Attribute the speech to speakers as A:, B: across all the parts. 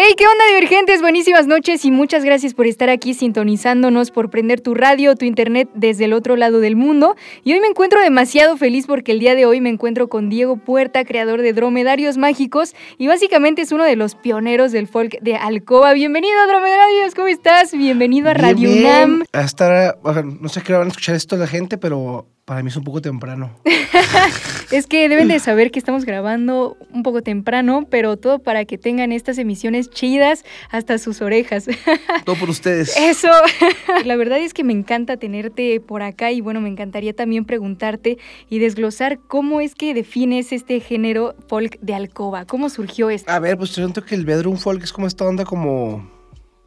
A: ¡Hey! ¿Qué onda, divergentes? Buenísimas noches y muchas gracias por estar aquí sintonizándonos, por prender tu radio, tu internet desde el otro lado del mundo. Y hoy me encuentro demasiado feliz porque el día de hoy me encuentro con Diego Puerta, creador de Dromedarios Mágicos y básicamente es uno de los pioneros del folk de Alcoba. Bienvenido, Dromedarios, ¿cómo estás? Bienvenido a Radio
B: Bien,
A: UNAM.
B: bien. Hasta ahora, no sé qué van a escuchar esto la gente, pero para mí es un poco temprano.
A: Es que deben de saber que estamos grabando un poco temprano, pero todo para que tengan estas emisiones chidas hasta sus orejas.
B: Todo por ustedes.
A: Eso. La verdad es que me encanta tenerte por acá y bueno, me encantaría también preguntarte y desglosar cómo es que defines este género folk de alcoba. ¿Cómo surgió esto?
B: A ver, pues yo siento que el bedroom folk es como esta onda como...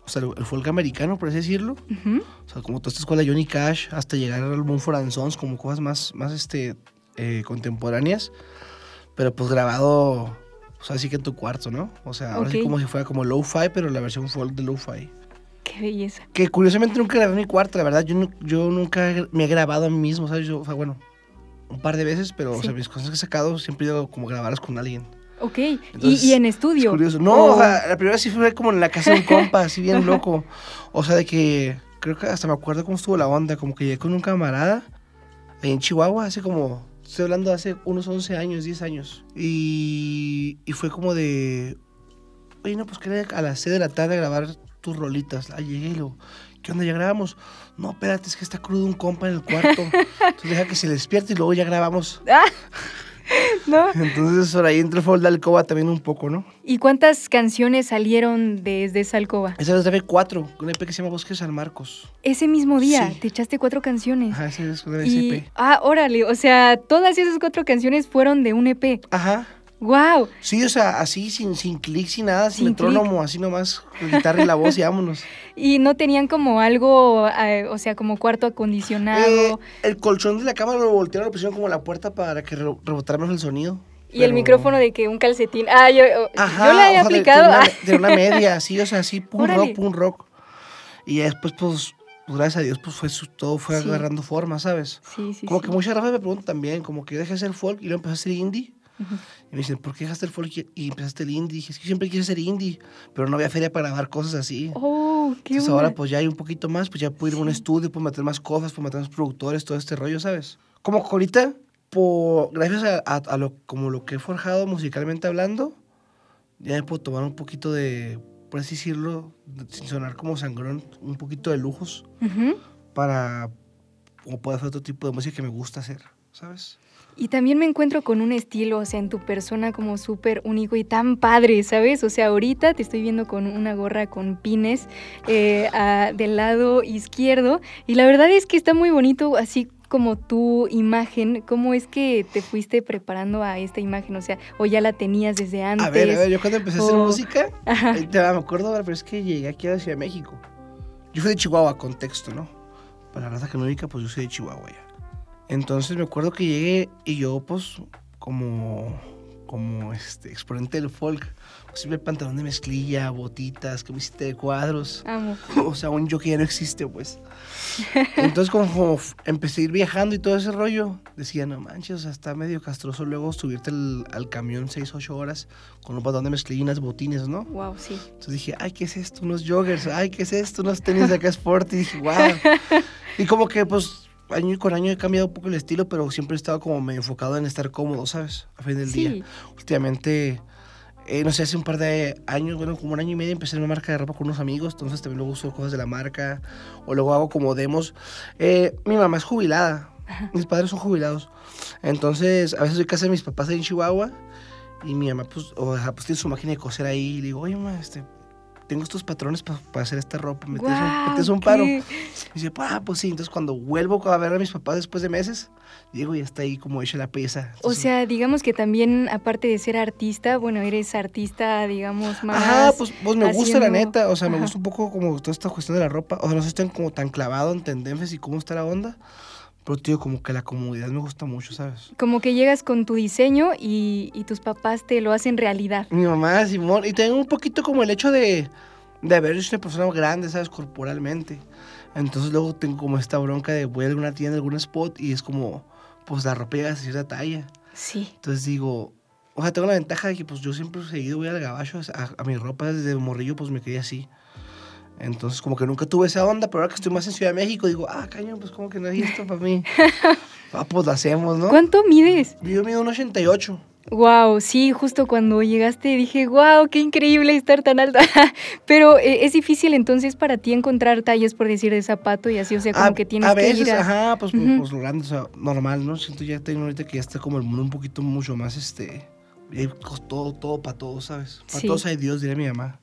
B: O sea, el folk americano, por así decirlo.
A: Ujú.
B: O sea, como toda esta escuela Johnny Cash, hasta llegar al and Sons, como cosas más, más este, eh, contemporáneas. Pero pues grabado, o sea, así que en tu cuarto, ¿no? O sea, ahora sí como si fuera como lo-fi, pero la versión folk de lo-fi.
A: Qué belleza.
B: Que curiosamente nunca grabé en mi cuarto, la verdad. Yo, yo nunca me he grabado a mí mismo, ¿sabes? Yo, o sea, bueno, un par de veces, pero o
A: Sí.
B: sea, mis cosas que he sacado siempre he ido como grabarlas con alguien.
A: Ok.
B: Entonces,
A: y, y en
B: Es
A: estudio.
B: curioso. No,
A: O-
B: o sea, la primera vez sí fue como en la casa de un compa, así bien loco. O sea, de que creo que hasta me acuerdo cómo estuvo la onda, como que llegué con un camarada ahí en Chihuahua, hace como, estoy hablando de hace unos 11 años, 10 años. Y, y fue como de, oye, no, pues quería a las 6 de la tarde grabar tus rolitas. Ah, llegué y lo, ¿qué onda? ¿Ya grabamos? No, espérate, es que está crudo un compa en el cuarto. Entonces deja que se despierte y luego ya grabamos.
A: ¿No?
B: Entonces por ahí entra el folk de alcoba también un poco, ¿no?
A: ¿Y cuántas canciones salieron desde esa alcoba?
B: Esa es de B4, un EP que se llama Bosques San Marcos.
A: Ese mismo día
B: Sí.
A: te echaste cuatro canciones.
B: Ajá, ese es un EP.
A: ah, órale, o sea, todas esas cuatro canciones fueron de un EP.
B: Ajá.
A: ¡Wow!
B: Sí, o sea, así, sin, sin clic, sin nada, sin, metrónomo, así nomás, guitarra y la voz y vámonos.
A: Y no tenían como algo, eh, o sea, como cuarto acondicionado.
B: Eh, el colchón de la cámara lo voltearon, lo pusieron como la puerta para que re- rebotara más el sonido.
A: y el micrófono de que un calcetín. Ah, yo,
B: Ajá,
A: yo la he
B: de-
A: aplicado.
B: De, una, de una media, así, o sea, así, pum
A: Órale.
B: rock, pum rock. Y después, pues, pues, gracias a Dios, pues fue su- todo fue
A: Sí.
B: agarrando forma, ¿sabes?
A: sí, sí.
B: Como
A: sí.
B: que muchas razas me preguntan también, como que yo dejé de hacer folk y luego empecé a hacer indie. Y me dicen, ¿por qué dejaste el folk y- y empezaste el indie? Dije, es que siempre quise ser indie, pero no había feria para grabar cosas así.
A: Oh, qué
B: Entonces ahora pues ya hay un poquito más, pues ya puedo ir a un
A: Sí.
B: estudio, puedo meter más cosas, puedo meter más productores, todo este rollo, ¿sabes? Como ahorita, por, gracias a, a- a lo, como lo que he forjado musicalmente hablando, ya me puedo tomar un poquito de, por así decirlo, de- sin sonar como sangrón, un poquito de lujos
A: Ujú.
B: para como poder hacer otro tipo de música que me gusta hacer, ¿sabes?
A: Y también me encuentro con un estilo, o sea, en tu persona como súper único y tan padre, ¿sabes? O sea, ahorita te estoy viendo con una gorra con pines eh, a- del lado izquierdo y la verdad es que está muy bonito, así como tu imagen, ¿cómo es que te fuiste preparando a esta imagen? O sea, o ya la tenías desde antes.
B: A ver, a ver, yo cuando empecé a hacer música, ahí te va, me acuerdo ahora, pero es que llegué aquí a la Ciudad de México. Yo fui de Chihuahua, contexto, ¿no? Para la raza que ubica, pues yo soy de Chihuahua ya. Entonces me acuerdo que llegué y yo, pues, como, como este, exponente del folk, pues siempre pantalón de mezclilla, botitas, camiseta de cuadros.
A: Amo.
B: O sea, un yo que ya no existe, pues. Entonces, como, empecé a ir viajando y todo ese rollo, decía, no manches, o sea, está medio castroso luego subirte al, al camión 6, 8 horas con un pantalón de mezclilla y unas botines, ¿no?
A: Wow, sí.
B: Entonces dije, ay, ¿qué es esto? Unos joggers, ay, ¿qué es esto? Unos tenis de acá sport. Y dije, wow. Y como que, pues, año con año he cambiado un poco el estilo, pero siempre he estado como medio enfocado en estar cómodo, ¿sabes? A fin del
A: Sí.
B: día. Últimamente, eh, no sé, hace un par de años, bueno, como un año y medio empecé una marca de ropa con unos amigos, entonces también luego uso cosas de la marca, o luego hago como demos. Eh, mi mamá es jubilada, mis padres son jubilados, entonces a veces voy a casa de mis papás ahí en Chihuahua, y mi mamá, pues, o sea, pues tiene su máquina de coser ahí, y le digo, oye, mamá, este,
C: tengo estos patrones para hacer esta ropa, ¿me metes
A: Guau,
C: un, un paro? Y dice, ah, pues sí. Entonces cuando vuelvo a ver a mis papás después de meses, llego y ya está ahí como hecha la pieza.
A: O
C: Entonces,
A: sea, digamos que también, aparte de ser artista, bueno, eres artista, digamos, más...
C: Ajá, pues, pues me gusta la
A: haciendo-
C: neta, o sea, me
A: Ajá.
C: gusta un poco como toda esta cuestión de la ropa, o sea, no sé, estoy como tan clavado en tendencias y cómo está la onda, pero tío, como que la comodidad me gusta mucho, ¿sabes?
A: Como que llegas con tu diseño y, y tus papás te lo hacen realidad.
C: Mi mamá, Simón, y tengo un poquito como el hecho de, de haber sido una persona grande, ¿sabes? Corporalmente. Entonces luego tengo como esta bronca de voy a alguna tienda, algún spot, y es como, pues la ropa llega a cierta talla.
A: Sí.
C: Entonces digo, o sea, tengo la ventaja de que pues yo siempre seguido voy al gabacho, a, a mi ropa desde morrillo pues me quedé así. Entonces como que nunca tuve esa onda, pero ahora que estoy más en Ciudad de México digo, ah, caño, pues como que no hay esto para mí. ah, pues lo hacemos, ¿no?
A: ¿Cuánto mides?
C: Yo mido un 88.
A: Wow, sí, justo cuando llegaste dije, wow, qué increíble estar tan alta. Pero eh, es difícil entonces para ti encontrar tallas, por decir, de zapato y así, o sea, como
C: a,
A: que tienes
C: a veces,
A: que ir a...
C: ajá, pues, pues,
A: Ujú.
C: pues, lo grande, o sea, normal, ¿no? Siento ya tengo ahorita que ya está como el mundo un poquito mucho más, este, hay cos- todo, todo para todos, ¿sabes? Para
A: Sí.
C: todos hay Dios, diría mi mamá.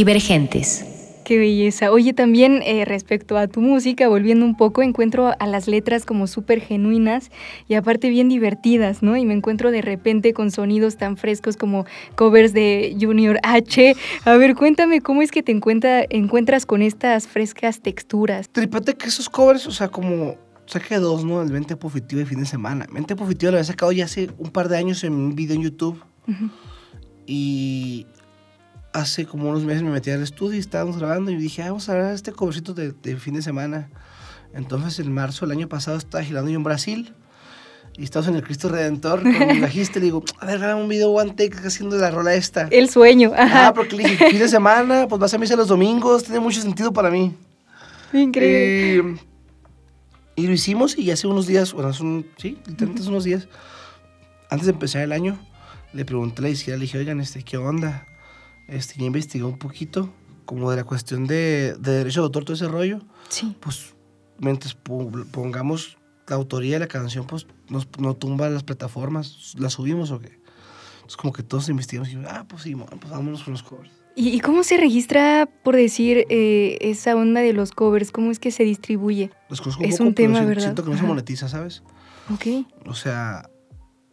D: Divergentes.
A: Qué belleza. Oye, también eh, respecto a tu música, volviendo un poco, encuentro a las letras como súper genuinas y aparte bien divertidas, ¿no? Y me encuentro de repente con sonidos tan frescos como covers de Junior H. A ver, cuéntame cómo es que te encuentra, encuentras con estas frescas texturas.
B: Tripate que esos covers, o sea, como saqué dos, ¿no? El 20 positivo de fin de semana. Mente positivo lo había sacado ya hace un par de años en un video en YouTube. Y hace como unos meses me metí al estudio y estábamos grabando y dije, ah, vamos a grabar este covercito de, de fin de semana. Entonces, en marzo del año pasado estaba girando yo en Brasil y estábamos en el Cristo Redentor con mi bajista y le digo, a ver, graba un video one take haciendo la rola esta.
A: El sueño. Ajá.
B: Ah, porque le dije, fin de semana, pues vas a misa los domingos, tiene mucho sentido para mí.
A: Increíble.
B: Eh, y lo hicimos y hace unos días, bueno, son, sí, literalmente hace unos días, antes de empezar el año, le pregunté a la izquierda, le dije, oigan, este, ¿qué onda? Este, ya investigué un poquito, como de la cuestión de, de derecho de autor, todo ese rollo.
A: sí.
B: Pues, mientras po- pongamos la autoría de la canción, pues, nos, no tumba las plataformas, ¿la subimos o qué? Es como que todos investigamos y, ah, pues sí, pues vámonos con los covers.
A: ¿Y, y cómo se registra, por decir, eh, esa onda de los covers? ¿Cómo es que se distribuye?
B: Los conozco
A: Es
B: poco,
A: un tema, ¿verdad?
B: Siento que no se monetiza, ¿sabes?
A: Ok.
B: O sea,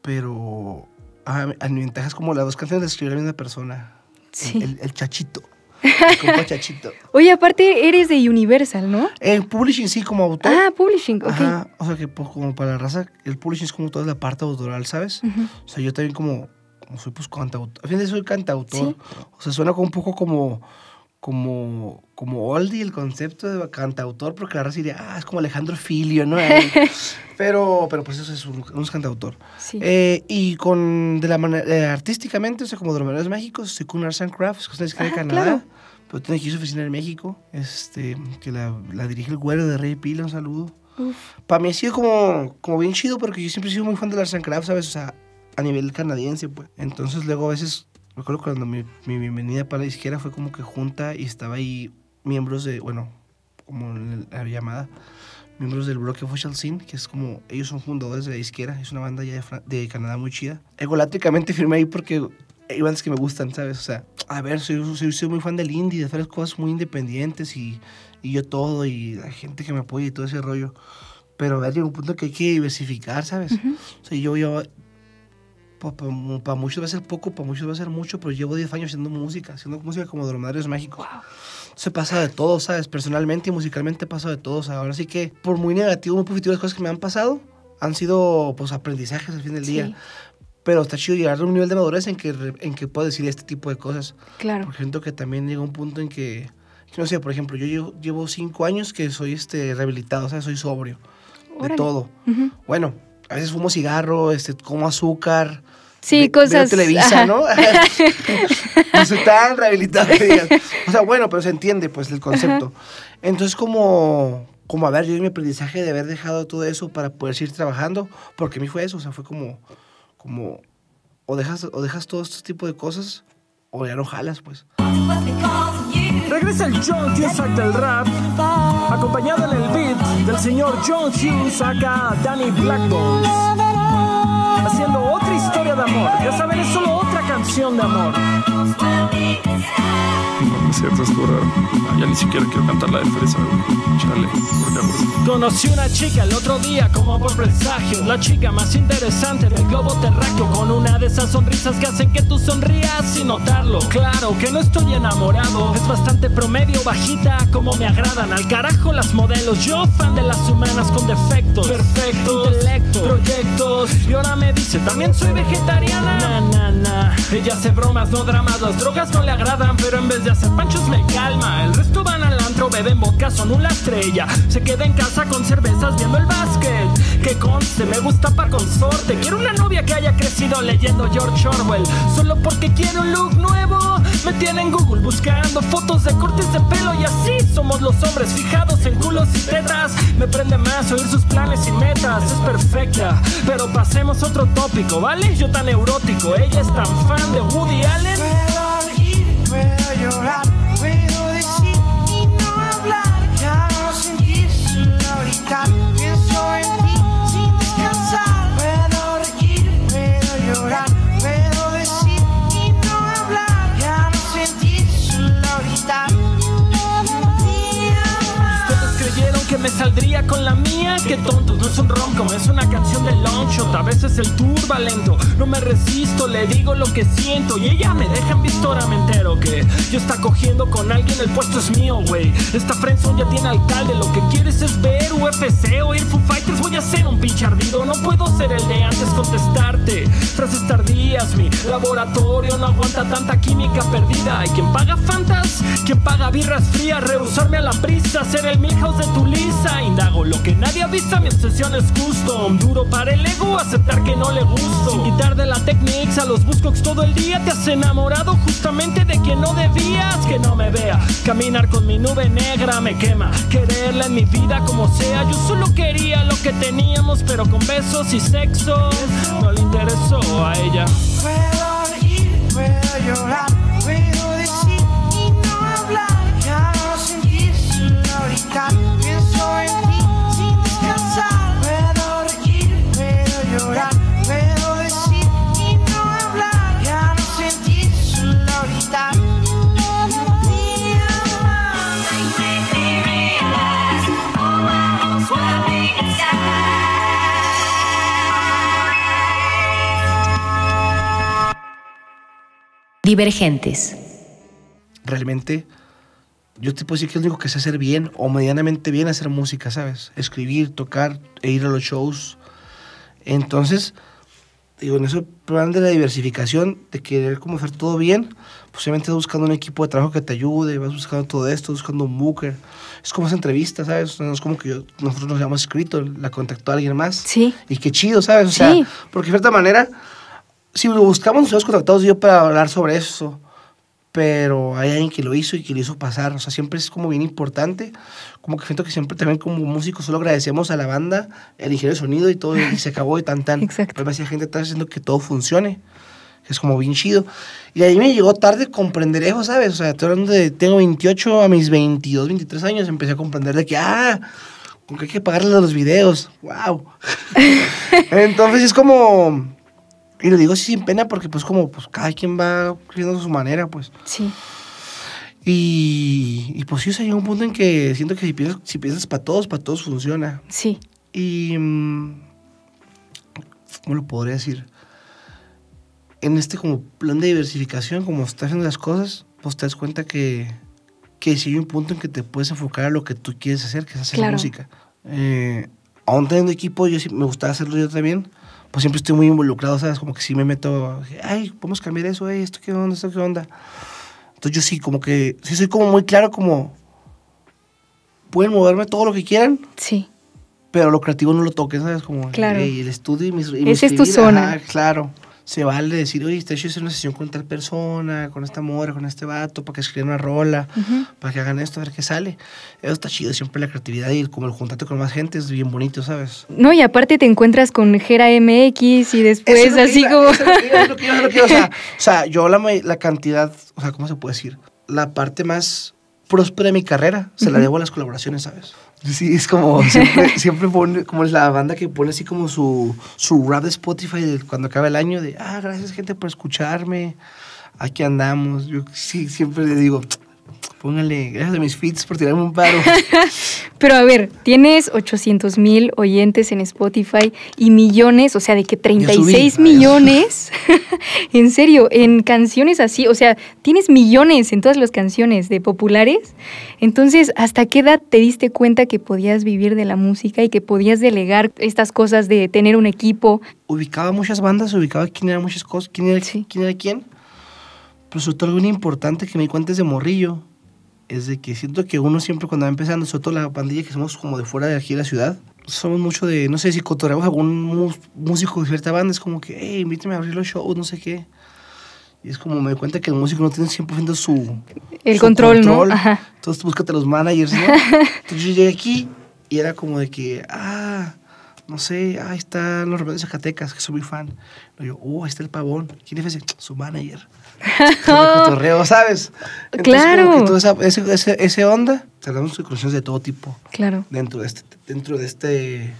B: pero a, a mi ventaja es como las dos canciones de escribir la misma persona.
A: Sí.
B: El, el chachito. El chachito.
A: Oye, aparte eres de Universal, ¿no?
B: En publishing sí, como autor.
A: Ah, publishing, ok.
B: Ajá, o sea que pues, como para la raza, el publishing es como toda la parte autoral, ¿sabes? O sea, yo también como, como soy pues cantautor, a fin de soy cantautor.
A: Sí.
B: O sea, suena como un poco como, como, como oldie el concepto de cantautor, porque la raza diría, ah, es como Alejandro Filio, ¿no? pero, pero pues eso es un, un cantautor.
A: Sí.
B: Eh, y con, de la manera, eh, artísticamente, o sea, como de los Maneras Méxicos, estoy con Arts and Crafts, que es una disquera de
A: Ah,
B: Canadá.
A: claro.
B: Pero tiene aquí su oficina en México, este, que la, la dirige el güero de Rey Pila, un saludo. Para mí ha sido como, como bien chido porque yo siempre he sido muy fan de Arts and Crafts, ¿sabes? O sea, a nivel canadiense, pues. Entonces luego a veces, me acuerdo cuando mi, mi bienvenida para la disquera fue como que junta y estaba ahí miembros de, bueno, como en la llamada, miembros del bloque Official Scene, que es como, ellos son fundadores de la disquera, es una banda ya de, Fra- de Canadá muy chida. Egolátricamente firmé ahí porque hay bandas que me gustan, ¿sabes? O sea, a ver, soy, soy, soy muy fan del indie, de hacer cosas muy independientes y, y yo todo, y la gente que me apoya y todo ese rollo. Pero a ver, llega un punto que hay que diversificar, ¿sabes? O sea, yo, yo para muchos va a ser poco, para muchos va a ser mucho, pero llevo 10 años haciendo música, haciendo música como Dromedarios Mágicos. Se pasa de todo, ¿sabes? Personalmente y musicalmente pasa de todo. Sea, ahora sí que, por muy negativo, muy positivo las cosas que me han pasado, han sido, pues, aprendizajes al fin del
A: Sí.
B: día. Pero está chido llegar a un nivel de madurez en que, en que puedo decir este tipo de cosas.
A: Claro.
B: Porque siento que también llega un punto en que, no sé, por ejemplo, yo llevo, llevo cinco años que soy este, rehabilitado, ¿sabes? Soy sobrio. De
A: Órale.
B: todo.
A: Ujú.
B: Bueno, a veces fumo cigarro, este, como azúcar.
A: Sí,
B: ve-
A: cosas-
B: Veo Televisa,
A: ajá.
B: ¿no? no soy tan rehabilitado. O sea, bueno, pero se entiende, pues, el concepto. Entonces, como, como, a ver, yo en mi aprendizaje de haber dejado todo eso para poder seguir trabajando, porque a mí fue eso, o sea, fue como, como, o dejas, o dejas todo este tipo de cosas, o ya no jalas, pues.
E: Regresa el John Cusack del rap, acompañado en el beat del señor John Hughes, acá Danny Blackbones, historia de amor. Ya saben, es solo otra canción de amor.
F: No, no es cierto, es. Ah, ya ni siquiera quiero cantar la de fresa, güey. Chale,
E: Conocí una chica el otro día como por presagio. La chica más interesante del globo terráqueo Con una de esas sonrisas que hacen que tú sonrías sin notarlo. Claro que no estoy enamorado Es bastante promedio, bajita como me agradan Al carajo las modelos. Yo fan de las humanas con defectos Perfectos, intelecto, proyectos. Y ahora me dice también soy vegetariana Na, na, na. Ella hace bromas, no dramas Las drogas no le agradan Pero en vez de hacer panchos me calma. El resto van al antro, beben vodka, son una estrella. Se queda en casa con cervezas viendo el básquet. Que conste, me gusta par consorte. Quiero una novia que haya crecido leyendo George Orwell. Solo porque quiero un look nuevo Me tiene en Google buscando fotos de cortes de pelo Y así somos los hombres fijados en culos y tetas. Me prende más oír sus planes y metas Es perfecta, pero pasemos a otro tópico, ¿vale? Yo tan neurótico, ella es tan fan de Woody Allen
C: Puedo reír, puedo
E: El tour va lento. No me resisto, le digo lo que siento y ella me deja en visto, ahora me entero que yo está cogiendo con alguien, el puesto es mío, güey. Esta friendzone ya tiene alcalde, lo que quieres es ver UFC o ir Foo Fighters, voy a ser un pinche ardido. No puedo ser el de antes contestarte. Frases tardías, mi laboratorio no aguanta tanta química perdida. Hay quien paga fantas, quien paga birras frías, rehusarme a la prisa, ser el Milhouse de tu lisa. Indago lo que nadie avisa, mi obsesión es custom. Duro para el ego, aceptar que no le gusto. Sin quitar de la techniques a los buscos todo el día, te has enamorado justamente de quien no debías que no me vea. Caminar con mi nube negra me quema. Quererla en mi vida como sea, yo solo quería lo que teníamos, pero con besos y sexo no le interesó a ella.
C: Puedo llorar, puedo decir
D: Divergentes.
B: realmente yo te puedo decir que es lo único que sé hacer bien o medianamente bien hacer música, ¿sabes? Escribir, tocar e ir a los shows. Entonces, digo, en ese plan de la diversificación, de querer como hacer todo bien, pues obviamente vas buscando un equipo de trabajo que te ayude, vas buscando todo esto, buscando un booker. Es como esa entrevista, ¿sabes? No es como que yo- nosotros nos hayamos escrito, la contactó alguien más.
A: Sí.
B: Y qué chido, ¿sabes? O sea,
A: Sí.
B: porque de cierta manera, si buscamos, nos hemos contactado yo para hablar sobre eso. Pero hay alguien que lo hizo y que lo hizo pasar. O sea, siempre es como bien importante. Como que siento que siempre también como músicos solo agradecemos a la banda, el ingeniero de sonido y todo, y se acabó y tan tan.
A: Exacto.
B: Pero hay gente está haciendo que todo funcione. Es como bien chido. Y ahí me llegó tarde comprender eso, ¿sabes? O sea, estoy hablando de, tengo 28 a mis 22, 23 años, empecé a comprender de que, ah, con que hay que pagarle a los videos. ¡Wow! Entonces es como, y lo digo así sin pena porque pues como, pues cada quien va creciendo a su manera, pues.
A: Sí.
B: Y, y pues sí, o sea, llega un punto en que siento que si piensas, si piensas para todos, para todos funciona.
A: Sí.
B: Y, mm, ¿cómo lo podría decir? En este como plan de diversificación, como estás haciendo las cosas, pues te das cuenta que, que si hay un punto en que te puedes enfocar a lo que tú quieres hacer, que es hacer
A: Claro.
B: música. Eh, aún teniendo equipo, yo sí me gusta hacerlo yo también, pues siempre estoy muy involucrado, ¿sabes? Como que sí me meto, ay, podemos cambiar eso, ay, esto qué onda, esto qué onda. Entonces yo sí, como que, sí soy como muy claro, como, pueden moverme todo lo que quieran,
A: Sí.
B: pero lo creativo no lo toques, ¿sabes? Como
A: Claro.
B: "Ey, el estudio y mis. y
A: Esa es tu
B: escribir",
A: zona.
B: claro. Se vale decir, oye, está hecho hacer una sesión con tal persona, con esta morra, con este vato, para que escriban una rola, para que hagan esto, a ver qué sale. Eso está chido, siempre la creatividad y como el juntarte con más gente es bien bonito, ¿sabes?
A: No, y aparte te encuentras con Gera MX y después
B: es
A: así
B: iba,
A: como...
B: O sea, yo la, la cantidad, o sea, ¿cómo se puede decir? La parte más próspera de mi carrera se la debo a las colaboraciones, ¿sabes? Sí, es como siempre, siempre pone, como es la banda que pone así como su, su rap de Spotify de cuando acaba el año de, ah, gracias gente por escucharme, aquí andamos. Yo sí, siempre le digo, póngale, gracias a mis feeds por tirarme un paro.
A: Pero a ver, tienes 800 mil oyentes en Spotify y millones, o sea, de que 36
B: subí.
A: millones, en serio, en canciones así, o sea, tienes millones en todas las canciones de populares. Entonces, ¿hasta qué edad te diste cuenta que podías vivir de la música y que podías delegar estas cosas de tener un equipo?
B: ubicaba muchas bandas, ubicaba quién era muchas cosas, quién era,
A: Sí.
B: quién era quién. Pero sobre todo algo importante que me di cuenta desde morrillo es de que siento que uno siempre cuando va empezando, sobre todo la pandilla que somos como de fuera de aquí de la ciudad, somos mucho de, no sé, si cotorreamos a algún músico de cierta banda, es como que, hey, invítame a abrir los shows, no sé qué. Y es como me doy cuenta que el músico no tiene 100% su...
A: El
B: su
A: control, ¿no? Ajá.
B: Entonces búscate los managers, ¿no? Entonces yo llegué aquí y era como de que, ah, no sé, ahí están los rebeldes de Zacatecas, que soy muy fan. Y yo, oh, ahí está el pavón. ¿Quién es ese? Su manager. cotorreo, ¿sabes?
A: Claro.
B: como que toda esa, ese, ese, ese onda, de conexiones de todo tipo
A: Claro.
B: dentro de este, dentro de este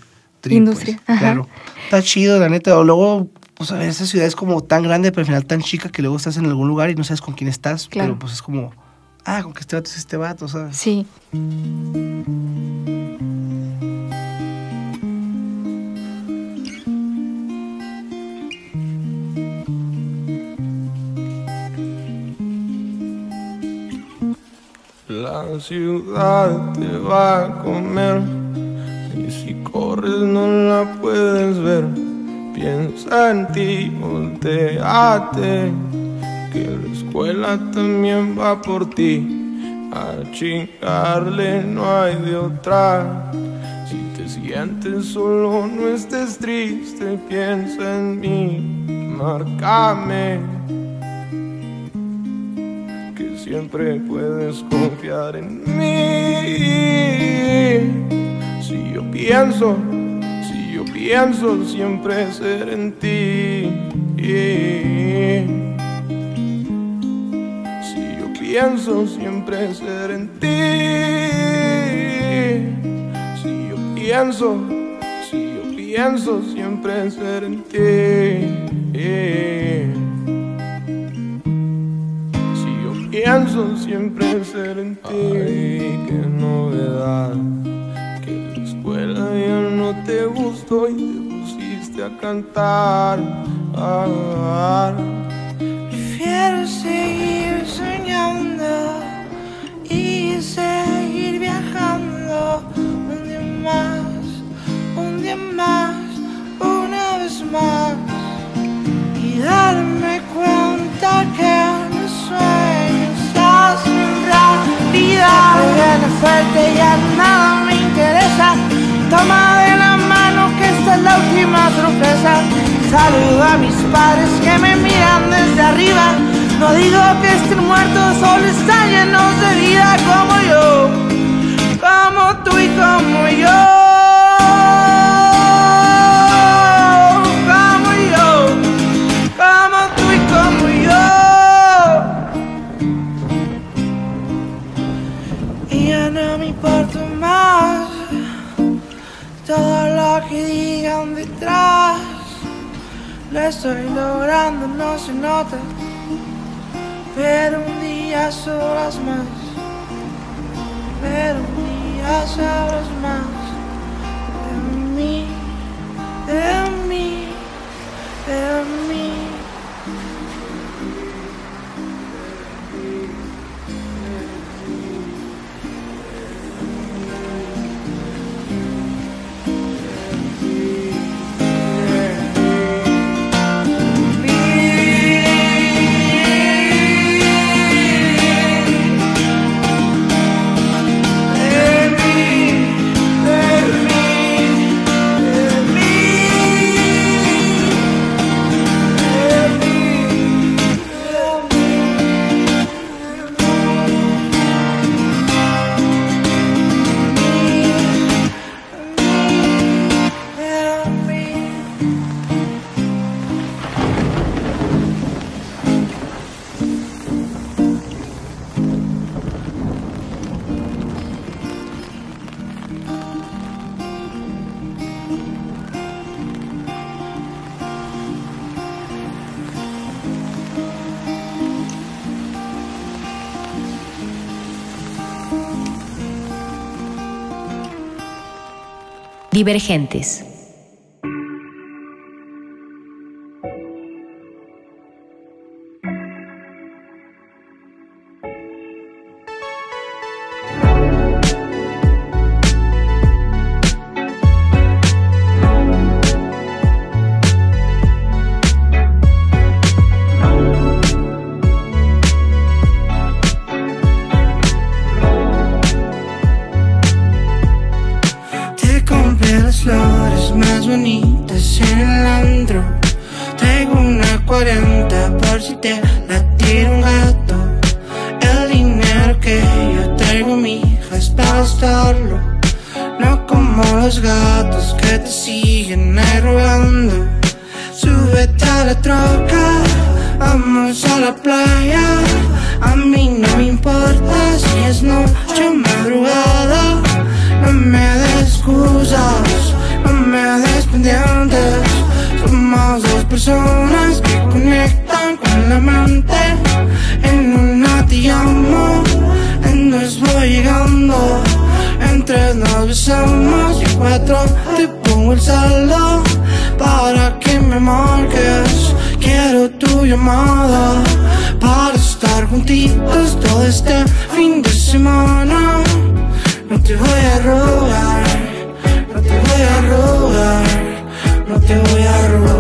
A: Industria,
B: pues.
A: ajá.
B: Claro. Está chido, la neta. O luego, pues a ver, esa ciudad es como tan grande, pero al final tan chica que luego estás en algún lugar y no sabes con quién estás.
A: Claro.
B: Pero pues es como, ah, con que este vato es este vato, ¿sabes?
A: Sí.
G: La ciudad te va a comer y si corres no la puedes ver. Piensa en ti, volteate, que la escuela también va por ti. A chingarle no hay de otra. Si te sientes solo, no estés triste, piensa en mí, márcame. Siempre puedes confiar en mí. Si yo pienso, si yo pienso siempre ser en ti. Si yo pienso siempre ser en ti. Si yo pienso, si yo pienso siempre ser en ti. Pienso siempre ser en ti. Ay, qué novedad. Que la escuela ya no te gustó y te pusiste a cantar. Ah,
C: Prefiero seguir soñando y seguir viajando un día más, un día más, una vez más y darme cuenta que mis sueños Saludo a mis padres que me miran desde arriba. No digo que estén muertos, solo están llenos de vida como yo, como tú y como yo. Estoy logrando, no se nota. Pero un día sabrás más. Pero un día sabrás más. De mí, de mí, de mí.
D: Divergentes.
C: Para estar juntitos todo este fin de semana. No te voy a rogar, no te voy a rogar, no te voy a rogar.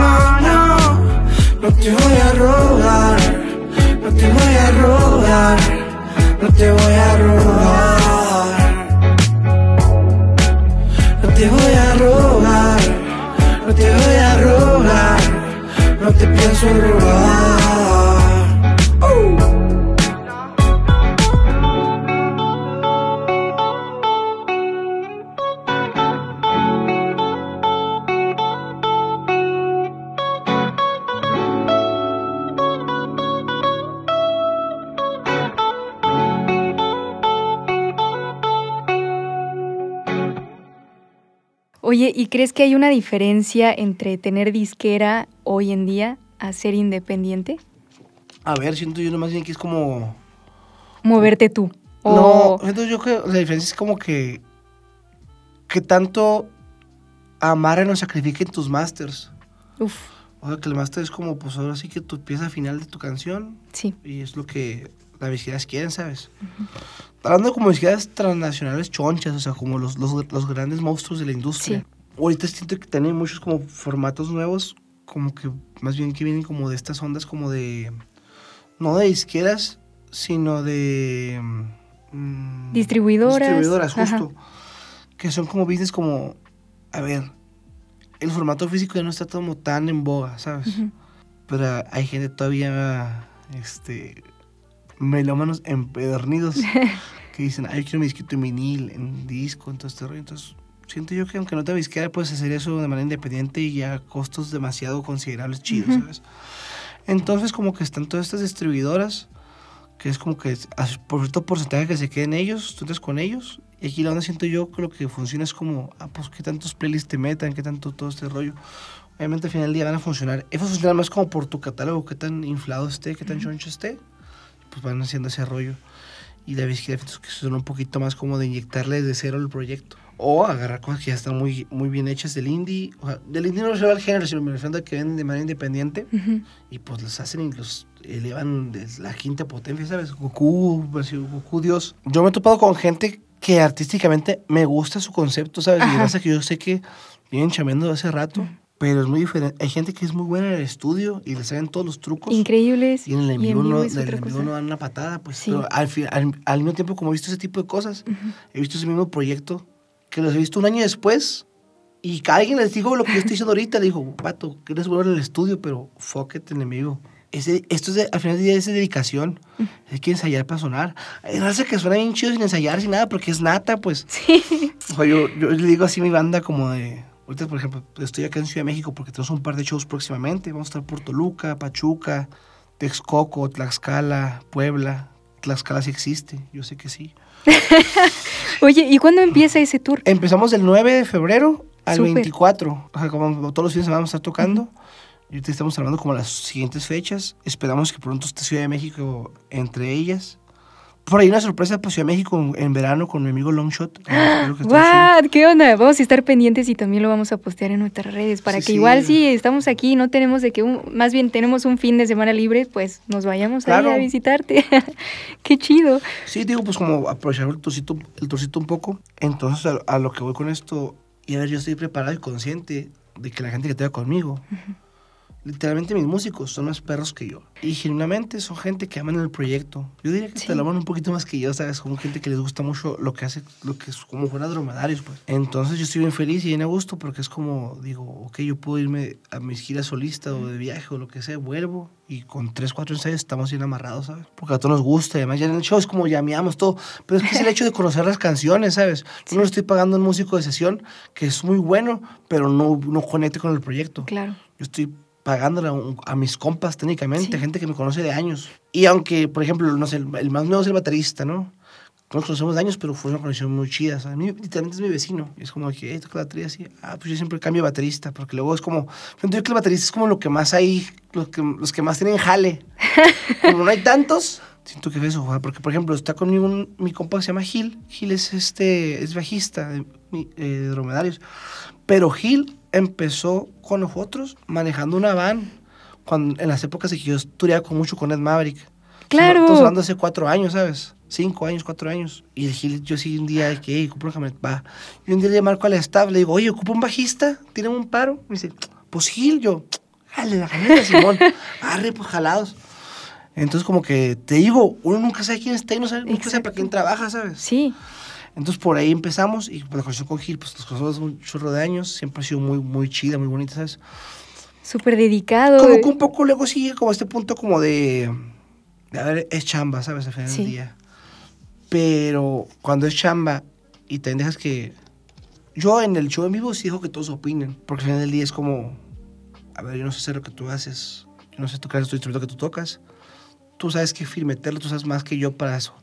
C: Semana No te voy a
A: Oye, ¿y crees que hay una diferencia entre tener disquera hoy en día a ser independiente?
B: A ver, siento yo nomás bien que es como...
A: Moverte tú.
B: No, siento yo que la diferencia es como que... Que tanto amarren o sacrifiquen tus masters.
A: Uf,
B: O sea, que el máster es como, pues ahora sí que tu pieza final de tu canción.
A: sí.
B: Y es lo que las disqueras quieren, ¿sabes? Hablando como disqueras transnacionales chonchas, o sea, como los, los, los grandes monstruos de la industria.
A: Sí.
B: Ahorita siento que tienen muchos como formatos nuevos, como que más bien que vienen como de estas ondas como de... No de disqueras, sino de... mm,
A: Distribuidoras.
B: Distribuidoras,
A: Ajá.
B: justo. Que son como business como... A ver, el formato físico ya no está como tan en boga, ¿sabes?
A: Ujú.
B: Pero hay gente todavía, este, melómanos empedernidos que dicen, ay, yo quiero mi disquito en vinil, en disco, en todo este rollo. Entonces, siento yo que aunque no te disquera, puedes hacer eso de manera independiente y a costos demasiado considerables, chidos,
A: Ujú.
B: ¿sabes? Entonces, como que están todas estas distribuidoras, que es como que por cierto porcentaje que se queden ellos, tú entras con ellos. Y aquí la onda siento yo que lo que funciona es como, ah, pues qué tantos playlists te metan, qué tanto todo este rollo. Obviamente al final del día van a funcionar. Eso funciona más como por tu catálogo, qué tan inflado esté, qué tan choncho esté. Pues van haciendo ese rollo. Y la bicicleta que son un poquito más como de inyectarle de cero el proyecto. O agarrar cosas que ya están muy, muy bien hechas del indie. O sea, del indie no me refiero al género, sino me refiero a que venden de manera independiente.
A: Ujú.
B: Y pues los hacen y los elevan de la quinta potencia, ¿sabes? Goku, así, Goku Dios. Yo me he topado con gente que artísticamente me gusta su concepto, ¿sabes? Y
A: Ajá.
B: pasa que yo sé que vienen chameando hace rato, pero es muy diferente. Hay gente que es muy buena en el estudio y le saben todos los trucos.
A: Increíbles.
B: Y en el en vivo, no, no dan una patada, pues.
A: Sí.
B: Pero al, al, al mismo tiempo, como he visto ese tipo de cosas, he visto ese mismo proyecto que los he visto un año después y alguien les dijo lo que yo estoy diciendo ahorita. Le dijo, pato, que eres bueno en el estudio, pero fuck it, enemigo. Ese, esto es de- al final del día es de dedicación. Hay que ensayar para sonar. Hay raza que suena bien chido sin ensayar, sin nada, porque es nata, pues.
A: Sí.
B: O sea, yo, yo le digo así a mi banda como de... Ahorita, por ejemplo, estoy acá en Ciudad de México porque tenemos un par de shows próximamente. Vamos a estar por Toluca, Pachuca, Texcoco, Tlaxcala, Puebla. Tlaxcala sí existe, yo sé que sí.
A: Oye, ¿y cuándo empieza ese tour?
B: Empezamos del 9 de febrero al
A: Súper.
B: 24. O sea, como todos los fines de semana vamos a estar tocando. Y ahorita estamos hablando como las siguientes fechas. Esperamos que pronto esté Ciudad de México entre ellas. Por ahí una sorpresa para Ciudad de México en, verano con mi amigo Longshot.
A: ¡What! ¿Qué onda? Vamos a estar pendientes y también lo vamos a postear en nuestras redes para
B: Sí,
A: que
B: sí.
A: igual si estamos aquí y no tenemos de que un, más bien tenemos un fin de semana libre, pues nos vayamos ahí
B: Claro.
A: a visitarte. Qué chido.
B: Sí, digo, pues como aprovechar el torcito, el torcito un poco. Entonces, a, a lo que voy con esto, y a ver, yo estoy preparado y consciente de que la gente que tenga conmigo, literalmente mis músicos son más perros que yo. Y genuinamente son gente que aman el proyecto. Yo diría que
A: Sí.
B: te lo aman un poquito más que yo, ¿sabes? Como gente que les gusta mucho lo que hace, lo que es como fuera dromedarios, pues. Entonces yo estoy bien feliz y bien a gusto porque es como, digo, ok, yo puedo irme a mis giras solistas o de viaje o lo que sea, vuelvo y con tres, cuatro ensayos estamos bien amarrados, ¿sabes? Porque a todos nos gusta y además ya en el show es como llameamos todo. Pero es que es el hecho de conocer las canciones, ¿sabes? Yo no estoy pagando a un músico de sesión que es muy bueno, pero no, no conecte con el proyecto.
A: Claro.
B: Yo estoy pagándole a, mis compas técnicamente,
A: Sí.
B: gente que me conoce de años. Y aunque, por ejemplo, no sé, el, el más nuevo es el baterista, ¿no? Nos conocemos de años, pero fue una conexión muy chida. ¿sabes? A mí, literalmente es mi vecino. Y es como que, hey, toca la batería así. Ah, pues yo siempre cambio de baterista, porque luego es como. Siento yo que el baterista es como lo que más hay, los que, los que más tienen jale. como no hay tantos, siento que es eso. Porque, por ejemplo, está conmigo un- mi compa que se llama Gil. Gil es, este, es bajista de, eh, de dromedarios. Pero Gil empezó con nosotros manejando una van cuando, en las épocas de que yo estudiaba con mucho con Ed Maverick.
A: Claro.
B: Estamos hablando hace cuatro años, ¿sabes? Cinco años, cuatro años. Y el Gil, yo sí un día, que, hey, ocupo una camioneta, va. Y un día le marco al staff, le digo, oye, ocupo un bajista, tiene un paro. Me dice, pues Gil, yo, jale la camioneta, Simón. Arre, pues jalados. Entonces, como que te digo, uno nunca sabe quién está y no sabe, nunca sabe para quién trabaja, ¿sabes?
A: Sí.
B: Entonces por ahí empezamos y pues, la conexión con Gil, pues nos conocemos un chorro de años, siempre ha sido muy, muy chida, muy bonita, ¿sabes?
A: Súper dedicado.
B: Como que un poco luego sigue como este punto como de, de a ver, es chamba, ¿sabes? Al final
A: Sí.
B: del día. Pero cuando es chamba y te dejas que... Yo en el show en vivo sí dejo que todos opinen, porque al final del día es como, a ver, yo no sé hacer lo que tú haces, yo no sé tocar este instrumento que tú tocas, tú sabes que fin meterlo, tú sabes más que yo para eso.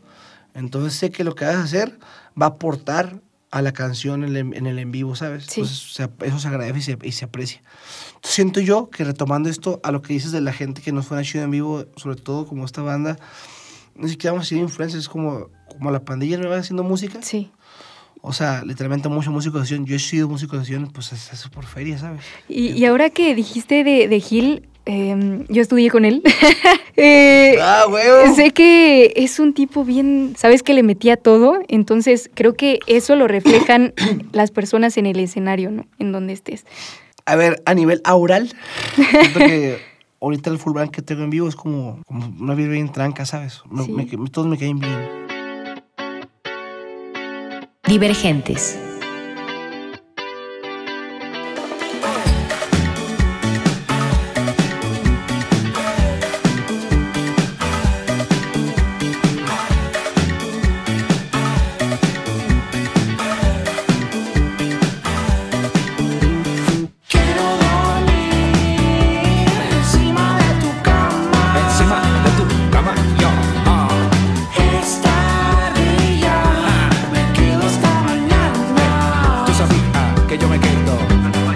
B: Entonces sé que lo que vas a hacer va a aportar a la canción en el en, el en vivo, ¿sabes?
A: Sí.
B: Entonces eso se agradece y se, y se aprecia. Entonces, siento yo que retomando esto a lo que dices de la gente que nos fue a chido en vivo, sobre todo como esta banda, no siquiera vamos a decir influencers, es como, como la pandilla nueva haciendo música.
A: Sí.
B: O sea, literalmente mucho músico de sesión. Yo he sido músico de sesión, pues es eso por feria, ¿sabes?
A: Y, y ahora que dijiste de, de Gil, eh, yo estudié con él. Eh,
B: ¡Ah, huevo!
A: Sé que es un tipo bien, sabes que le metía todo, entonces creo que eso lo reflejan las personas en el escenario, ¿no? En donde estés.
B: A ver, a nivel aural, siento que ahorita el full band que tengo en vivo es como, como una vibra bien tranca, ¿sabes? Me-
A: Sí.
B: me- todos me caen bien.
D: Divergentes.
H: que yo
C: me quedo.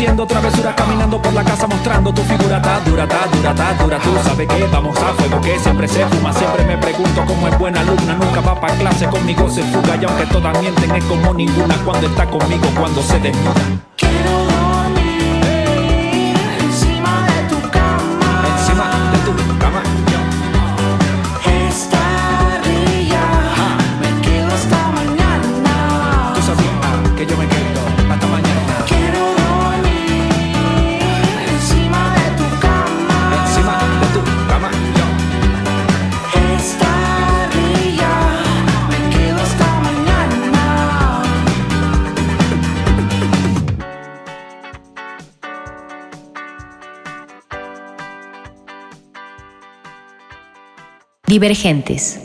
C: haciendo travesura Caminando por
I: la casa mostrando tu figura. Tan dura, tan dura, tan dura. Tú sabes que vamos a fuego que siempre se fuma. Siempre me pregunto cómo es buena alumna. Nunca va para clase, conmigo se fuga. Y aunque todas mienten es como ninguna Cuando está conmigo, cuando se desnuda.
C: Divergentes.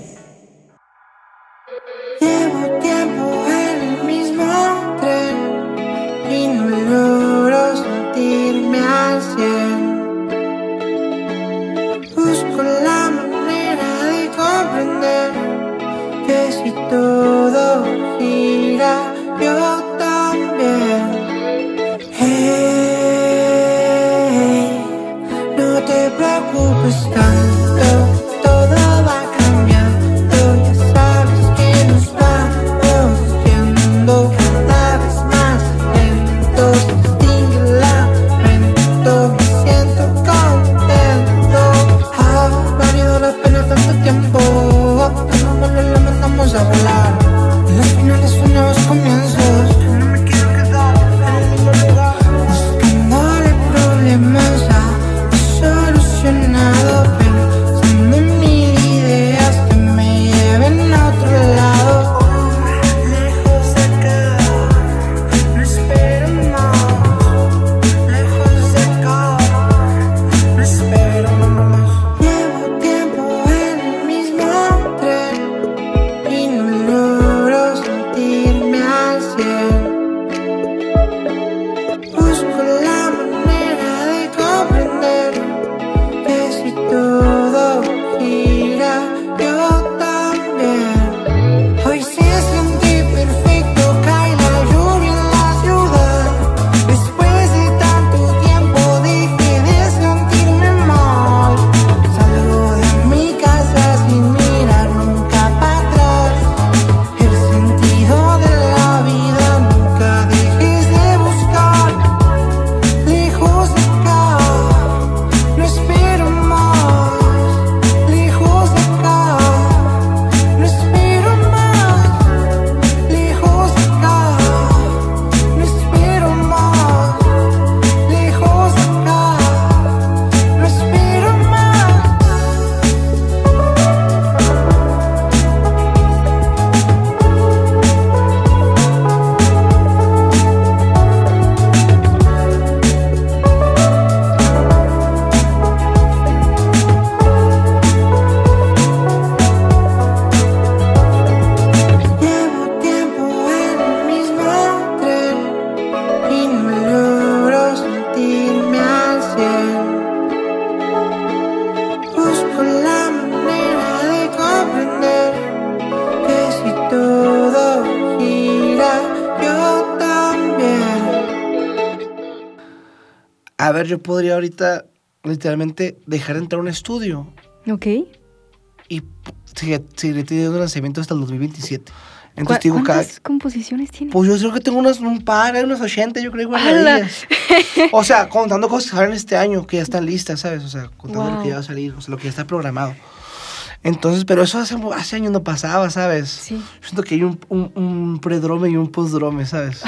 B: Ver, yo podría ahorita literalmente dejar de entrar a un estudio
A: Ok.
B: y seguir seguir teniendo lanzamiento hasta el 2027.
A: ¿Cu-
B: Entonces digo, cada,
A: ¿Cuántas composiciones tiene?
B: pues yo creo que tengo unas, un par, hay unos 80, yo creo, guardadillas. O sea, contando cosas que salen este año, que ya están listas, ¿sabes? O sea, contando lo que ya va a salir, o sea, lo que ya está programado. Entonces, pero eso hace, hace años no pasaba, ¿sabes?
A: Sí.
B: Yo siento que hay un, un, un predrome y un postdrome, ¿sabes?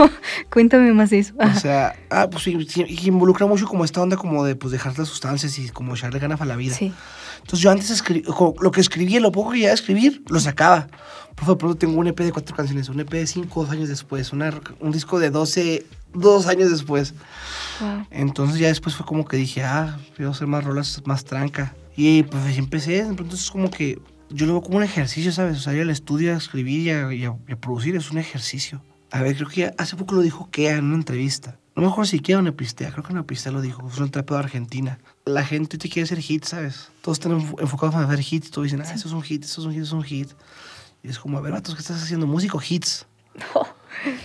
A: Cuéntame más eso.
B: O sea, ah, pues sí, sí, involucra mucho como esta onda como de pues dejar las sustancias y como echarle ganas a la vida.
A: Sí.
B: Entonces yo antes escri- jo- lo que escribía, lo poco que iba a escribir, lo sacaba. Por ejemplo, tengo un EP de cuatro canciones, un EP de cinco, dos años después, una- un disco de 12, dos años después.
A: Wow.
B: Entonces ya después fue como que dije, ah, quiero hacer más rolas, más tranca. Y pues así empecé, entonces como que yo lo veo como un ejercicio, ¿sabes? O sea, ir al estudio a escribir y a, y a- y a producir es un ejercicio. A ver, creo que hace poco lo dijo Kea en una entrevista. No me acuerdo si Kea o Nepistea, creo que Nepistea lo dijo, es un trapeo de Argentina. La gente te quiere hacer hits, ¿sabes? Todos están enfo- enfocados en hacer hits, todos dicen, ah, eso es un hit, eso es un hit, eso es un hit. Y es como, a ver, vatos, ¿qué estás haciendo? Músico, hits.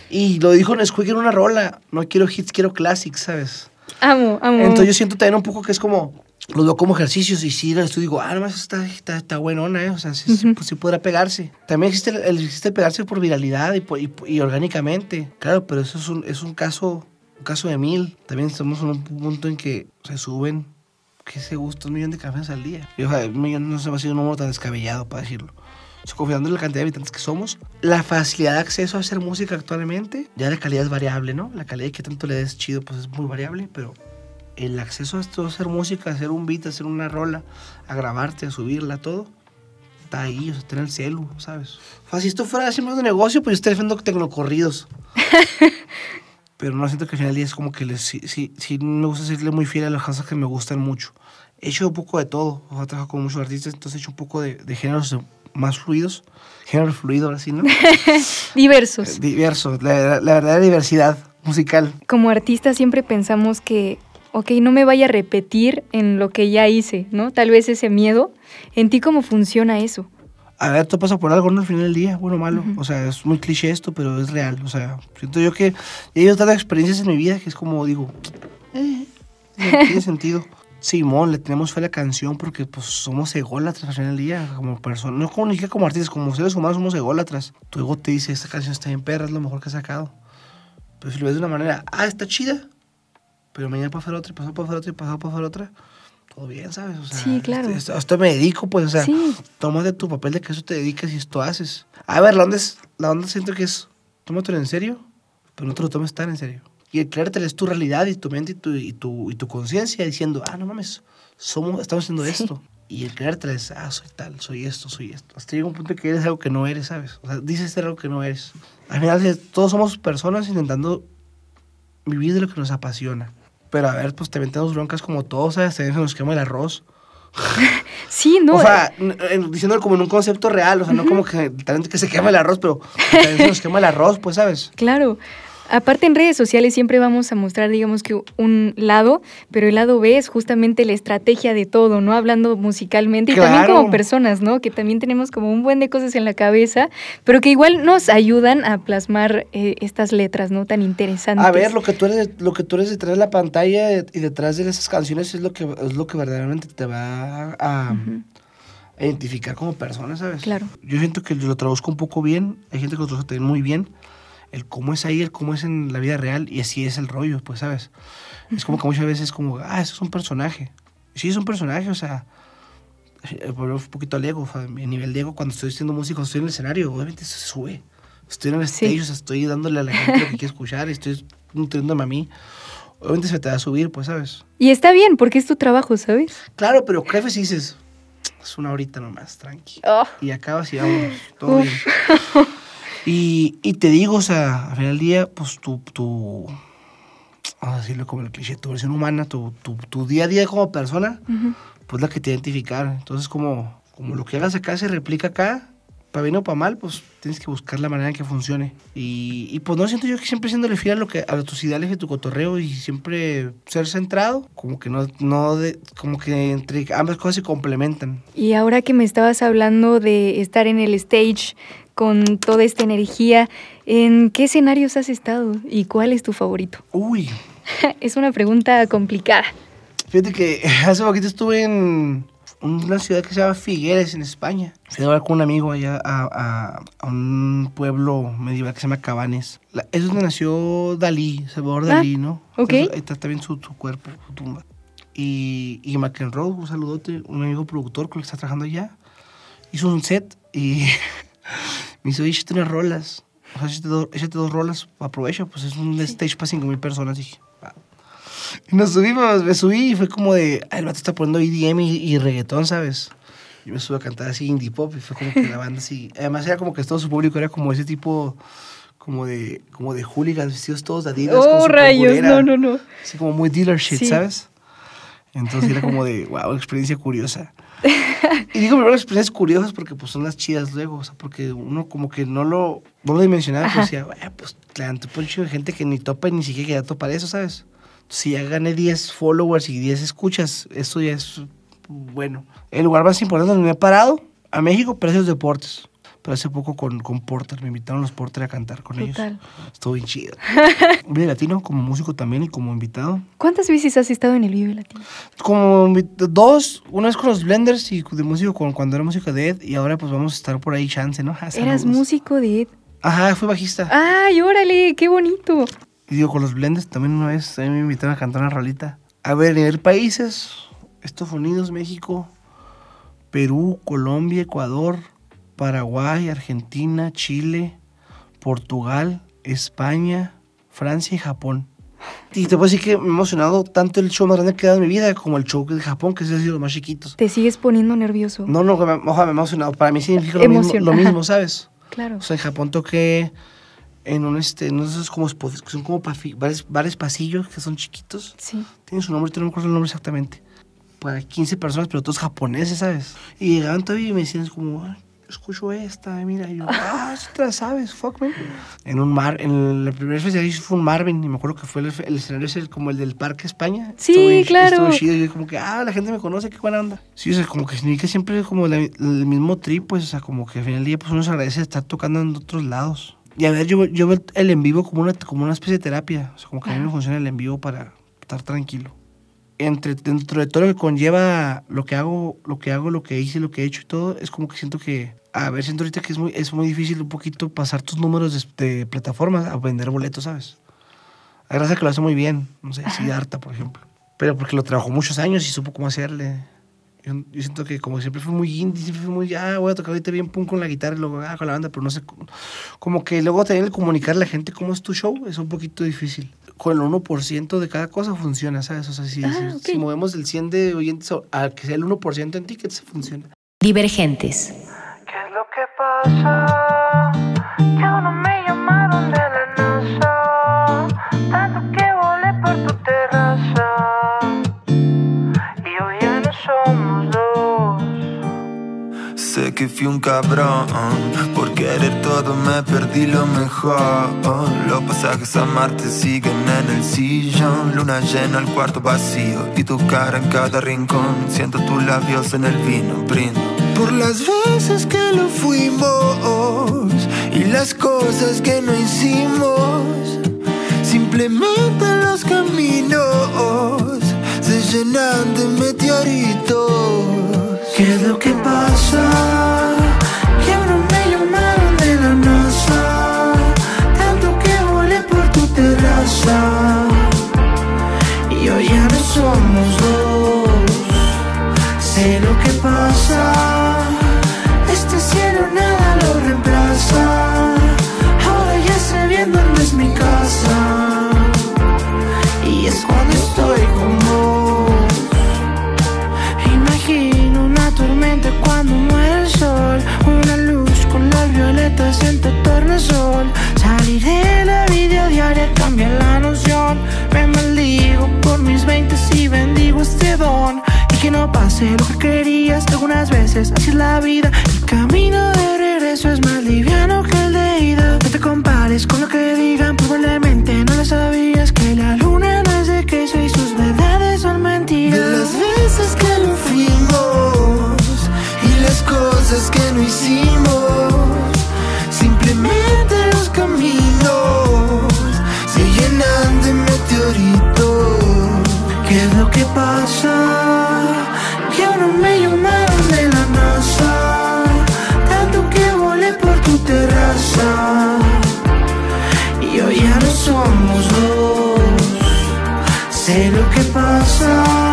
B: Y lo dijo Nesquik en una rola, no quiero hits, quiero classics, ¿sabes?
A: Amo, amo.
B: Entonces yo siento también un poco que es como, los veo como ejercicios y sí, esto digo, ah, nomás está, está, está buenona, ¿eh? O sea, sí, sí, pues sí podrá pegarse. También existe el, existe el pegarse por viralidad y, por- y- y orgánicamente. Claro, pero eso es un, es un caso, un caso de mil. También estamos en un punto en que se suben, ¿qué se gusta? Un millón de cafés al día. Y, o sea, un millón no se me ha sido un número tan descabellado para decirlo. O sea, confiando en la cantidad de habitantes que somos, la facilidad de acceso a hacer música actualmente, ya la calidad es variable, ¿no? La calidad que tanto le des chido, pues es muy variable, pero el acceso a esto, a hacer música, a hacer un beat, a hacer una rola, a grabarte, a subirla, todo, está ahí, o sea, está en el celu, ¿sabes? O sea, si esto fuera siempre un negocio, pues yo estaría haciendo tecnocorridos. Pero no siento que al final del día es como que les, sí, sí, sí me gusta serle muy fiel a las cosas que me gustan mucho. He hecho un poco de todo, o sea, he trabajado con muchos artistas, entonces he hecho un poco de, de géneros más fluidos. Género fluido, ahora sí, ¿no?
A: Diversos.
B: Diverso, la, la verdadera diversidad musical.
A: Como artistas siempre pensamos que, ok, no me vaya a repetir en lo que ya hice, ¿no? Tal vez ese miedo. ¿En ti cómo funciona eso?
B: A ver, todo pasa por algo, ¿no? Al final del día, bueno o malo. O sea, es muy cliché esto, pero es real. O sea, siento yo que he ido tantas experiencias en mi vida que es como digo, eh, tiene sentido. Simón, le tenemos fe a la canción porque pues somos ególatras al final del día, como personas, no como ni siquiera como artistas, como seres humanos somos ególatras. Tu ego te dice, esta canción está bien perra, es lo mejor que has sacado. Pero si lo ves de una manera, ah, está chida, pero mañana puede hacer otra, y pasado puede hacer otra, y pasado puede hacer otra, todo bien, ¿sabes? O sea,
A: Sí, claro.
B: Esto, esto me dedico, pues, o sea,
A: Sí.
B: tómate tu papel de que eso te dedicas y esto haces. A ver, la onda, es, la onda siento que es, tómatelo en serio, pero no te lo tomes tan en serio. Y el creértelo es tu realidad y tu mente y tu, y tu, y tu conciencia diciendo, ah, no mames, somos, estamos haciendo esto. Y el creértelo es, ah, soy tal, soy esto, soy esto. Hasta llega un punto que eres algo que no eres, ¿sabes? O sea, dices ser algo que no eres. Al final, todos somos personas intentando vivir de lo que nos apasiona. Pero a ver, pues también tenemos broncas como todos, ¿sabes? También se nos quema el arroz.
A: Sí, no.
B: o sea, n- diciéndolo como en un concepto real, o sea, no como que talento que se quema el arroz, pero también se nos quema el arroz, pues, ¿sabes?
A: Claro. Aparte en redes sociales siempre vamos a mostrar, digamos que un lado, pero el lado B es justamente la estrategia de todo, ¿no? Hablando musicalmente y también como personas, ¿no? Que también tenemos como un buen de cosas en la cabeza, pero que igual nos ayudan a plasmar eh, estas letras, ¿no? Tan interesantes.
B: A ver, lo que tú eres, lo que tú eres detrás de la pantalla y detrás de esas canciones es lo que es lo que verdaderamente te va a, identificar como persona, ¿sabes?
A: Claro.
B: Yo siento que lo traduzco un poco bien, hay gente que lo traduce también muy bien. El cómo es ahí, el cómo es en la vida real, y así es el rollo, pues, ¿sabes? Es como que muchas veces es como, ah, eso es un personaje. Sí, es un personaje, o sea, eh, volver un poquito al ego, mi nivel de ego, cuando estoy haciendo música, estoy en el escenario, obviamente se sube. Estoy en el
A: Sí.
B: stage, o sea, estoy dándole a la gente lo que quiere escuchar, estoy nutriéndome a mí. Obviamente se te va a subir, pues, ¿sabes?
A: Y está bien, porque es tu trabajo, ¿sabes?
B: Claro, pero crees y dices, es una horita nomás, tranqui.
A: Oh.
B: Y acabas y vamos, todo
A: Uf.
B: bien. Y, y te digo, o sea, al final del día, pues tu, tu, vamos a decirlo como el cliché, tu versión humana, tu, tu, tu día a día como persona,
A: Ujú.
B: pues la que te identificar. Entonces, como, como lo que hagas acá se replica acá, para bien o para mal, pues tienes que buscar la manera en que funcione. Y, y pues no siento yo que siempre siendo fiel a, lo que, a tus ideales de tu cotorreo y siempre ser centrado, como que no, no de, como que entre ambas cosas se complementan.
A: Y ahora que me estabas hablando de estar en el stage con toda esta energía, ¿en qué escenarios has estado y cuál es tu favorito?
B: Uy,
A: es una pregunta complicada.
B: Fíjate que hace poquito estuve en una ciudad que se llama Figueres, en España. Fui a hablar con un amigo allá a, a- a un pueblo medieval que se llama Cabanes. La- es donde nació Dalí, Salvador
A: Ah,
B: Dalí, ¿no?
A: ok.
B: Entonces, ahí está también su, su cuerpo, su tumba. Y, y McEnroe, un saludote, un amigo productor con el que está trabajando allá, hizo un set y me hizo, échate unas rolas. O sea, échate, dos- échate dos rolas, aprovecha, pues es un stage para 5 mil personas. Dije, va. Y nos subimos, me subí y fue como de, "Ah, el vato está poniendo EDM y, y reggaetón, ¿sabes? Yo me subí a cantar así indie pop y fue como que la banda así. Además era como que todo su público era como ese tipo, como de, como de hooligans vestidos todos de Adidas. con
A: Oh,
B: su
A: rayos, no, no, no.
B: Así como muy dealer shit,
A: Sí.
B: ¿sabes? Entonces era como de, wow, experiencia curiosa. Y digo primero experiencias curiosas porque pues son las chidas luego, o sea, porque uno como que no lo, no lo dimensionaba, pues decía, "Bueno, pues claro, tú pones de gente que ni topa y ni siquiera queda topar eso, ¿sabes? Si ya gané 10 followers y 10 escuchas, eso ya es bueno. El lugar más importante donde me he parado, a México, Precios Deportes. Pero hace poco con, con Porter, me invitaron los Porter a cantar con ellos. Estuvo bien chido. Vive Latino como músico también y como invitado.
A: ¿Cuántas veces has estado en el Vive Latino?
B: Como dos, una vez con los Blenders y de músico con, cuando era músico de Ed y ahora pues vamos a estar por ahí chance, ¿no? Ah,
A: Eras músico de Ed.
B: Ajá, fui bajista.
A: ¡Ay, órale! ¡Qué bonito!
B: Y digo, con los Blenders también una vez también me invitaron a cantar una rolita. A ver, a nivel países, Estados Unidos, México, Perú, Colombia, Ecuador, Paraguay, Argentina, Chile, Portugal, España, Francia y Japón. Y te puedo decir que me ha emocionado tanto el show más grande que he dado en mi vida como el show de Japón, que es de los más chiquitos.
A: Te sigues poniendo nervioso.
B: No, no, me, ojalá me ha emocionado. Para mí significa lo mismo, lo mismo, ¿sabes?
A: Claro.
B: O sea, en Japón toqué en un este, no sé, como son como varios, varios pasillos que son chiquitos.
A: Sí.
B: Tienen su nombre, no me acuerdo el nombre exactamente. Para 15 personas, pero todos japoneses, ¿sabes? Y llegaban todavía y me decían como, "Ay, escucho esta, mira, y yo, ah, sí te la sabes, fuck, man. En un mar, en la primera vez que hice fue un Marvin, y me acuerdo que fue el, el escenario ese como el del Parque España.
A: Sí,
B: Estuvo
A: claro.
B: Estuvo chido, y yo como que, ah, la gente me conoce, qué buena onda. Sí, o sea, como que significa siempre como la- el mismo trip, pues, o sea, como que al final del día, pues uno se agradece de estar tocando en otros lados. Y a ver, yo, yo veo el en vivo como una, como una especie de terapia, o sea, como que a mí me funciona el en vivo para estar tranquilo entre, dentro de todo lo que conlleva lo que hago, lo que hago, lo que hice, lo que he hecho y todo, es como que siento que, a ver, siento ahorita que es muy, es muy difícil un poquito pasar tus números de, de plataformas a vender boletos, ¿sabes? A gracia que lo hace muy bien, no sé, Siddhartha, por ejemplo. Pero porque lo trabajó muchos años y supo cómo hacerle. Yo, yo siento que como siempre fue muy indie, siempre fue muy, ah, voy a tocar ahorita bien pum con la guitarra y luego, ah, con la banda, pero no sé, como que luego también el comunicar a la gente cómo es tu show es un poquito difícil. Con el 1% de cada cosa funciona, ¿sabes? O sea, si,
A: Ah,
B: si-
A: ok.
B: si movemos el 100 de oyentes a que sea el 1% en tickets, funciona.
D: Divergentes.
C: ¿Qué pasa? Que no me llamaron de la NASA. Tanto que volé por tu terraza. Y hoy ya no somos dos.
G: Sé que fui un cabrón, por querer todo me perdí lo mejor. Los pasajes a Marte siguen en el sillón, luna llena, el cuarto vacío y tu cara en cada rincón. Siento tus labios en el vino, brindo. Por las veces que lo fuimos y las cosas que no hicimos. Simplemente los caminos se llenan de meteoritos.
C: ¿Qué es lo que pasa? Que no me de la NASA. Tanto que volé por tu terraza. Y hoy ya no somos dos. Sé lo que pasa. Este cielo nada lo reemplaza. Ahora ya sé bien dónde es mi casa. Y es cuando estoy con vos. Imagino una tormenta cuando muere el sol Una luz con las violetas en tu tornasol Salir de la vida diaria cambia la noción Me maldigo por mis veintes y bendigo este don que no pase lo que querías Algunas veces así es la vida El camino de regreso es más liviano que el de ida No te compares con lo que digan Probablemente no lo sabías Que la luna no es de queso y sus verdades son mentiras
G: De las veces que lo fuimos y las cosas que no hicimos. Simplemente los caminos se llenan de meteoritos.
C: ¿Qué es lo que pasa? Me llamaron de la NASA Tanto que volé por tu terraza. Y hoy ya no somos dos. Sé lo que pasa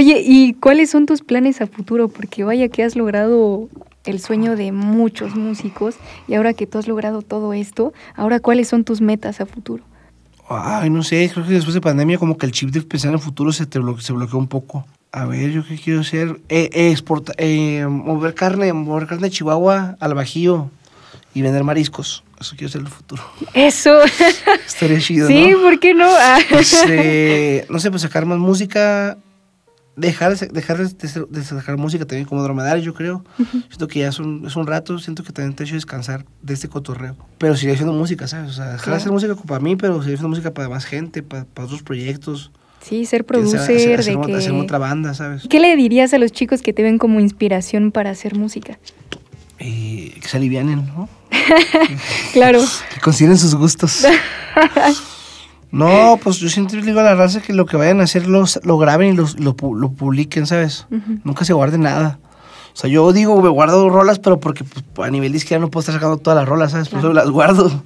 A: Oye, ¿y cuáles son tus planes a futuro? Porque vaya que has logrado el sueño de muchos músicos. Y ahora que tú has logrado todo esto, ahora cuáles son tus metas a futuro.
B: Ay, no sé, creo que después de pandemia como que el chip de pensar en el futuro se, te bloque- se bloqueó un poco. A ver, ¿yo qué quiero hacer? Eh, eh, exporta- eh, mover carne, mover carne de Chihuahua al Bajío y vender mariscos. Eso quiero hacer en el futuro.
A: Eso.
B: Estaría chido,
A: sí,
B: ¿no?
A: ¿por qué no? Ah.
B: Este, no sé, pues sacar más música. Dejar, de- dejar de, de- de sacar música también como dromedario, yo creo. Siento que ya es un, es un rato, siento que también te he hecho descansar de este cotorreo. Pero seguir haciendo música, ¿sabes? O sea, dejar de hacer música para mí, pero seguir haciendo música para más gente, para, para otros proyectos.
A: Sí, ser producer,
B: hacer, hacer
A: de
B: otra- hacer
A: que...
B: otra banda, ¿sabes?
A: ¿Qué le dirías a los chicos que te ven como inspiración para hacer música?
B: Y que se alivianen, ¿no?
A: Claro.
B: Que consideren sus gustos. No, pues yo siempre le digo a la raza que lo que vayan a hacer lo, lo graben y lo, lo, lo publiquen, ¿sabes? Nunca se guarde nada. O sea, yo digo, me guardo rolas, pero porque pues, a nivel de izquierda no puedo estar sacando todas las rolas, ¿sabes? Por eso las guardo.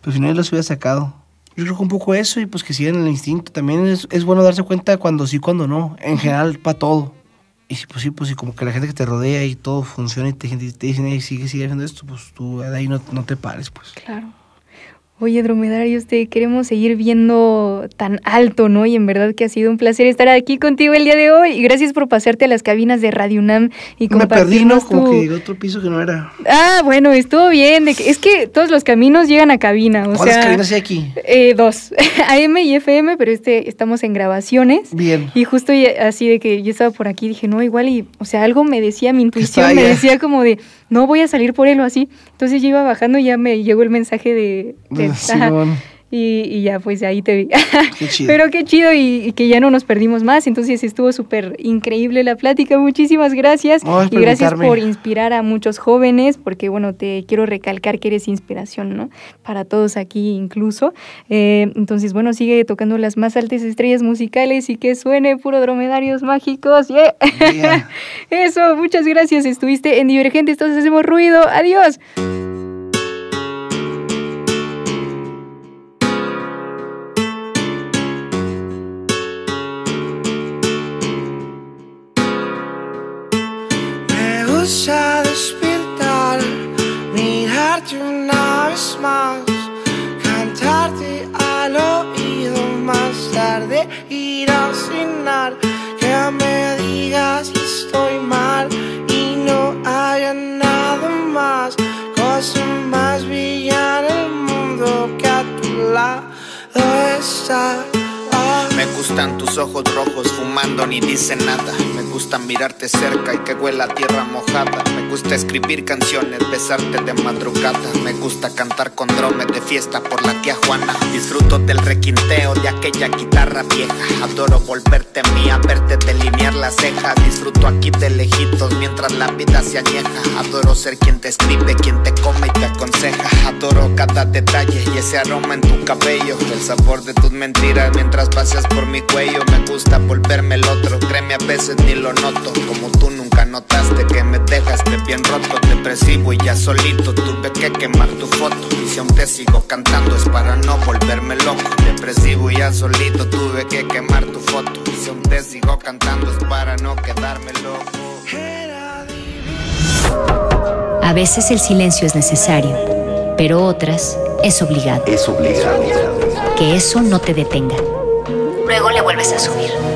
B: Pero si no, yo las hubiera sacado. Yo creo que un poco eso y pues que sigan el instinto. También es, es bueno darse cuenta cuando sí, cuando no. En general, para todo. Y si pues sí, pues sí, como que la gente que te rodea y todo funciona y te, te dicen, "Ey, sigue, sigue haciendo esto, pues tú de ahí no, no te pares, pues.
A: Claro. Oye, Dromedarios, te queremos seguir viendo tan alto, ¿no? Y en verdad que ha sido un placer estar aquí contigo el día de hoy. Y gracias por pasarte a las cabinas de Radio UNAM y
B: Me perdí, ¿no?
A: compartirnos
B: Como
A: tu-
B: que otro piso que no era.
A: Ah, bueno, estuvo bien. de que- es que todos los caminos llegan a cabina. O
B: ¿Cuántas
A: sea,
B: cabinas hay aquí?
A: eh, dos. AM y FM, pero este estamos en grabaciones.
B: Bien.
A: Y justo así de que yo estaba por aquí, dije, no, igual y, o sea, algo me decía, mi intuición me decía como de, no voy a salir por él o así. Entonces yo iba bajando y ya me llegó el mensaje de... de-
B: Sí,
A: ajá. Y, y ya, pues de ahí te vi.
B: Qué chido.
A: Pero qué chido y, y que ya no nos perdimos más. Entonces estuvo súper increíble la plática. Muchísimas gracias. Y gracias por inspirar a muchos jóvenes, porque bueno, te quiero recalcar que eres inspiración, ¿no? Para todos aquí incluso. Eh, entonces, bueno, sigue tocando las más altas estrellas musicales y que suene puro dromedarios mágicos. ¡Yeah!
B: Yeah.
A: Eso, muchas gracias. Estuviste en Divergentes, todos hacemos ruido. Adiós.
C: Ah.
J: Tus ojos rojos fumando ni dicen nada. Me gusta mirarte cerca y que huela tierra mojada. Me gusta escribir canciones, besarte de madrugada. Me gusta cantar con dromes de fiesta por la tía Juana. Disfruto del requinteo de aquella guitarra vieja. Adoro volverte mía, verte delinear las cejas. Disfruto aquí de lejitos mientras la vida se añeja. Adoro ser quien te escribe, quien te come y te aconseja. Adoro cada detalle y ese aroma en tu cabello. El sabor de tus mentiras mientras paseas por mi cuello. Me gusta volverme el otro, créeme a veces ni lo noto. Como tú nunca notaste que me dejaste bien roto, depresivo y ya solito. Tuve que quemar tu foto. Y si aún te sigo cantando es para no volverme loco. Depresivo y ya solito tuve que quemar tu foto. Y si aún te sigo cantando es para no quedarme loco.
D: A veces el silencio es necesario, pero otras es obligado.
K: Es obligado.
D: Que eso no te detenga. Luego le vuelves a subir.